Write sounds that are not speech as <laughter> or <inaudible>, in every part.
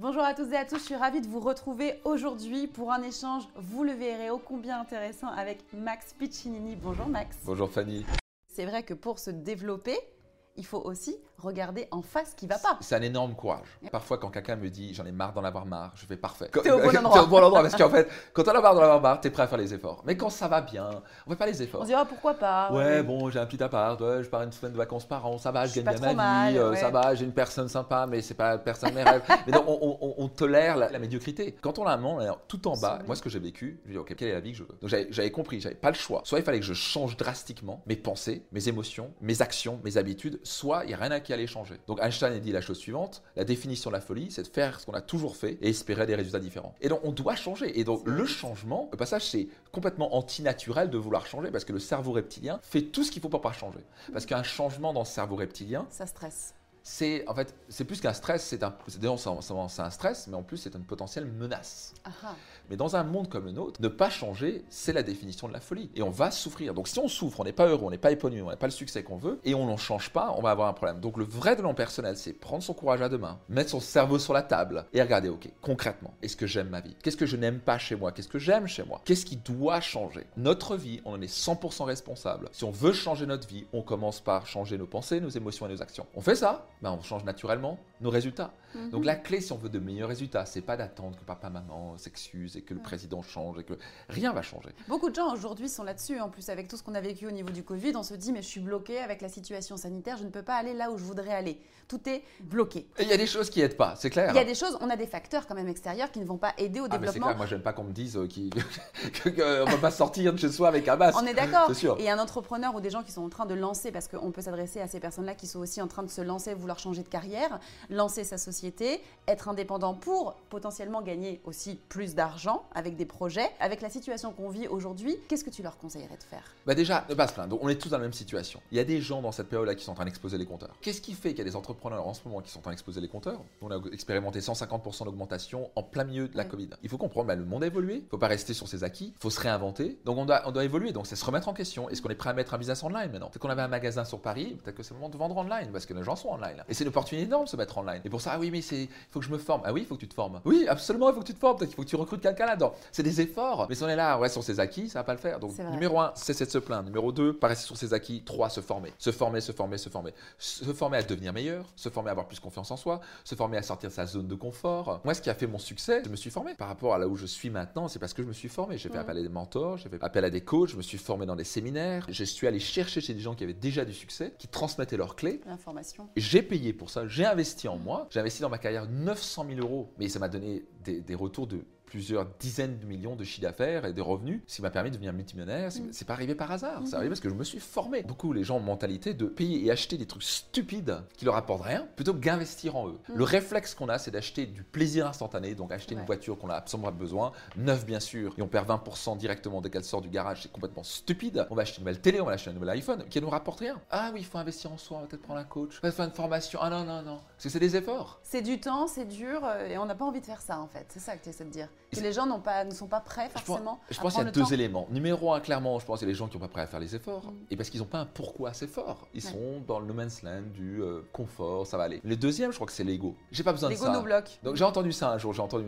Bonjour à tous et à tous, je suis ravie de vous retrouver aujourd'hui pour un échange, vous le verrez, ô combien intéressant avec Max Piccinini. Bonjour Max. Bonjour Fanny. C'est vrai que pour se développer, il faut aussi regarder en face ce qui va pas. C'est un énorme courage. Parfois, quand quelqu'un me dit j'en ai marre d'en avoir marre, je fais parfait. T'es au bon <laughs> endroit. au bon endroit parce qu'en fait, quand on a marre d'en avoir marre, t'es prêt à faire les efforts. Mais quand ça va bien, on fait pas les efforts. On se dira pourquoi pas. Ouais, bon, j'ai un petit appart, ouais, je pars une semaine de vacances par an, ça va, je, Je gagne bien ma vie, mal, euh, ouais. ça va, j'ai une personne sympa, mais c'est pas la personne mes rêves. <laughs> Mais donc, on, on- on- on tolère la, la médiocrité. Quand on a un monde tout en bas, moi, ce que j'ai vécu, je dis, ok, quelle est la vie que je veux? Donc, j'avais j'avais compris, j'avais pas le choix. Soit il fallait que je change drastiquement mes pensées, mes émotions, mes actions, mes habitudes, soit il n'y a rien à qui allait changer. Donc, Einstein a dit la chose suivante la définition de la folie, c'est de faire ce qu'on a toujours fait et espérer des résultats différents. Et donc, on doit changer. Et donc, le changement, le passage, c'est complètement antinaturel de vouloir changer parce que le cerveau reptilien fait tout ce qu'il faut pour pas changer. Parce qu'un changement dans le cerveau reptilien, Ça stresse. C'est en fait, c'est plus qu'un stress, c'est un, c'est un stress, mais en plus, c'est une potentielle menace. Mais dans un monde comme le nôtre, ne pas changer, c'est la définition de la folie. Et on va souffrir. Donc si on souffre, on n'est pas heureux, on n'est pas épanoui, on n'a pas le succès qu'on veut, et on n'en change pas, on va avoir un problème. Donc le vrai développement personnel, c'est prendre son courage à deux mains, mettre son cerveau sur la table et regarder, ok, concrètement, est-ce que j'aime ma vie? Qu'est-ce que je n'aime pas chez moi? Qu'est-ce que j'aime chez moi? Qu'est-ce qui doit changer? Notre vie, on en est 100% responsable. Si on veut changer notre vie, on commence par changer nos pensées, nos émotions et nos actions. On fait ça, ben on change naturellement nos résultats. Mhm. Donc la clé, si on veut de meilleurs résultats, c'est pas d'attendre que papa, maman s'excuse et que le Ouais. président change et que rien va changer. Beaucoup de gens aujourd'hui sont là-dessus. En plus, avec tout ce qu'on a vécu au niveau du Covid, on se dit mais je suis bloqué avec la situation sanitaire, je ne peux pas aller là où je voudrais aller. Tout est bloqué. Et il y a des choses qui aident pas, c'est clair. Il y a des choses, on a des facteurs quand même extérieurs qui ne vont pas aider au ah mais développement. clair, moi j'aime pas qu'on me dise qu'on <laughs> peut pas sortir de chez soi avec un masque. On est d'accord. Et un entrepreneur ou des gens qui sont en train de lancer, parce qu'on peut s'adresser à ces personnes-là qui sont aussi en train de se lancer, vouloir changer de carrière, lancer sa société, être indépendant pour potentiellement gagner aussi plus d'argent avec des projets. Avec la situation qu'on vit aujourd'hui, qu'est-ce que tu leur conseillerais de faire? Bah déjà, ne pas se plaindre. On est tous dans la même situation. Il y a des gens dans cette période-là qui sont en train d'exploser les compteurs. Qu'est-ce qui fait qu'il y a des entrepreneurs en ce moment qui sont en train d'exploser les compteurs? On a expérimenté 150% d'augmentation en plein milieu de la Ouais. Covid. Il faut comprendre, bah, le monde a évolué. Il ne faut pas rester sur ses acquis. Il faut se réinventer. Donc on doit, on doit évoluer. Donc c'est se remettre en question. Est-ce qu'on est prêt à mettre un business online maintenant? Peut-être qu'on avait un magasin sur Paris. Peut-être que c'est le moment de vendre online parce que les gens sont online. Et c'est une opportunité énorme de se mettre online. Et pour ça, ah oui, mais c'est, il faut que je me forme. Ah oui, il faut que tu te formes. Oui, absolument, il faut que tu te formes. Peut-être qu'il faut que tu recrutes quelqu'un là-dedans. C'est des efforts. Mais si on est là, ouais, sur ses acquis, ça va pas le faire. Donc numéro un, cesser de se plaindre. Numéro 2, pas rester sur ses acquis. 3, se former. Se former, se former, se former. Se former à devenir meilleur, se former à avoir plus confiance en soi, se former à sortir de sa zone de confort. Moi, ce qui a fait mon succès, je me suis formé. Par rapport à là où je suis maintenant, c'est parce que je me suis formé. J'ai fait appel à des mentors, j'ai fait appel à des coachs, je me suis formé dans des séminaires. Je suis allé chercher chez des gens qui avaient déjà du succès, qui transmettaient leurs clés. L'information. J'ai payé pour ça, j'ai investi en moi, j'ai investi dans ma carrière 900 000 euros, mais ça m'a donné des, des retours de plusieurs dizaines de millions de chiffre d'affaires et des revenus, ce qui m'a permis de devenir multimillionnaire. C'est Mm. c'est pas arrivé par hasard, Mhm. c'est arrivé parce que je me suis formé. Beaucoup, les gens ont mentalité de payer et acheter des trucs stupides qui leur apportent rien, plutôt que d'investir en eux. Mm. Le réflexe qu'on a, c'est d'acheter du plaisir instantané, donc acheter Ouais. une voiture qu'on a absolument besoin, neuve bien sûr, et on perd 20% directement dès qu'elle sort du garage, c'est complètement stupide. On va acheter une nouvelle télé, on va acheter un nouvel iPhone qui ne nous rapporte rien. Ah oui, il faut investir en soi, on va peut-être prendre un coach, on va faire une formation. Ah non, non, non. Parce que c'est des efforts. C'est du temps, c'est dur, euh, et on n'a pas envie de faire ça en fait. C'est ça que tu essaies de dire. Que les gens pas, ne sont pas prêts forcément. je pense qu'il y a deux temps. éléments. Numéro un, clairement, je pense qu'il y a les gens qui n'ont pas prêt à faire les efforts. Mm. Et parce qu'ils n'ont pas un pourquoi assez fort. Ils Ouais. sont dans le no man's land du euh, confort, ça va aller. Le deuxième, je crois que c'est l'ego. J'ai pas besoin L'ego de ça. nous bloque. Donc j'ai entendu ça un jour, j'ai entendu,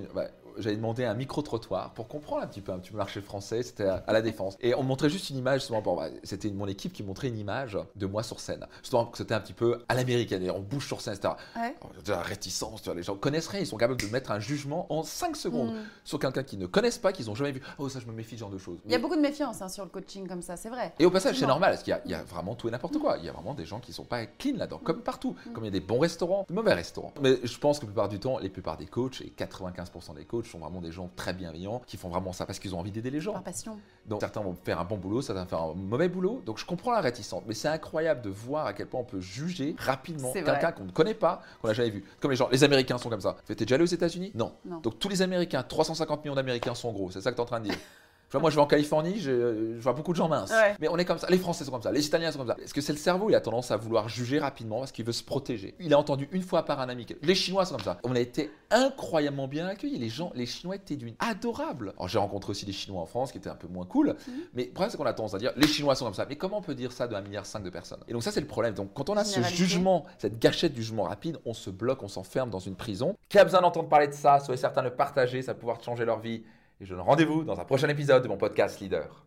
j'avais demandé un micro-trottoir pour comprendre un petit peu un petit marché français, c'était à, à la défense. Et on montrait juste une image, souvent, bon, ouais, c'était mon équipe qui montrait une image de moi sur scène. C'était un petit peu à l'américaine, on bouge sur scène, etc. Ouais. De la réticence, tu vois, les gens connaissent rien, ils sont capables de mettre un jugement en 5 secondes Mm. sur quelqu'un qu'ils ne connaissent pas, qu'ils n'ont jamais vu. Oh ça je me méfie de ce genre de choses. Il y a beaucoup de méfiance hein, sur le coaching comme ça, c'est vrai. Et au passage, c'est normal, parce qu'il y y, a vraiment tout et n'importe quoi. Il y a vraiment des gens qui sont pas clean là-dedans, comme partout. Mm. Comme il y a des bons restaurants, de mauvais restaurants. Mais je pense que la plupart du temps, les plupart des coachs, et 95% des coachs, sont vraiment des gens très bienveillants, qui font vraiment ça parce qu'ils ont envie d'aider les gens. Par passion. Donc certains vont faire un bon boulot, certains vont faire un mauvais boulot. Donc je comprends la réticence, mais c'est incroyable de voir à quel point on peut juger rapidement quelqu'un qu'on ne connaît pas, qu'on n'a jamais vu. Comme les gens, les Américains sont comme ça. T'es déjà allé aux États-Unis? Non. Non. Donc tous les Américains, 350 millions d'Américains sont gros, c'est ça que tu es en train de dire? <laughs> vois, moi, je vais en Californie, je, je vois beaucoup de gens minces. Ouais. Mais on est comme ça. Les Français sont comme ça. Les Italiens sont comme ça. Est-ce que c'est le cerveau Il a tendance à vouloir juger rapidement parce qu'il veut se protéger? Il a entendu une fois par un ami. que Les Chinois sont comme ça. On a été incroyablement bien accueillis. Les gens, les Chinois étaient d'une adorable. Alors, j'ai rencontré aussi des Chinois en France qui étaient un peu moins cool. Mais le problème, c'est qu'on a tendance à dire les Chinois sont comme ça. Mais comment on peut dire ça de 1,5 milliard de personnes? Et donc, ça, c'est le problème. Donc, quand on a ce jugement, cette gâchette du jugement rapide, on se bloque, on s'enferme dans une prison. Qui a besoin d'entendre parler de ça? Soyez certain de le partager, ça va pouvoir changer leur vie. Et je donne rendez-vous dans un prochain épisode de mon podcast Leader.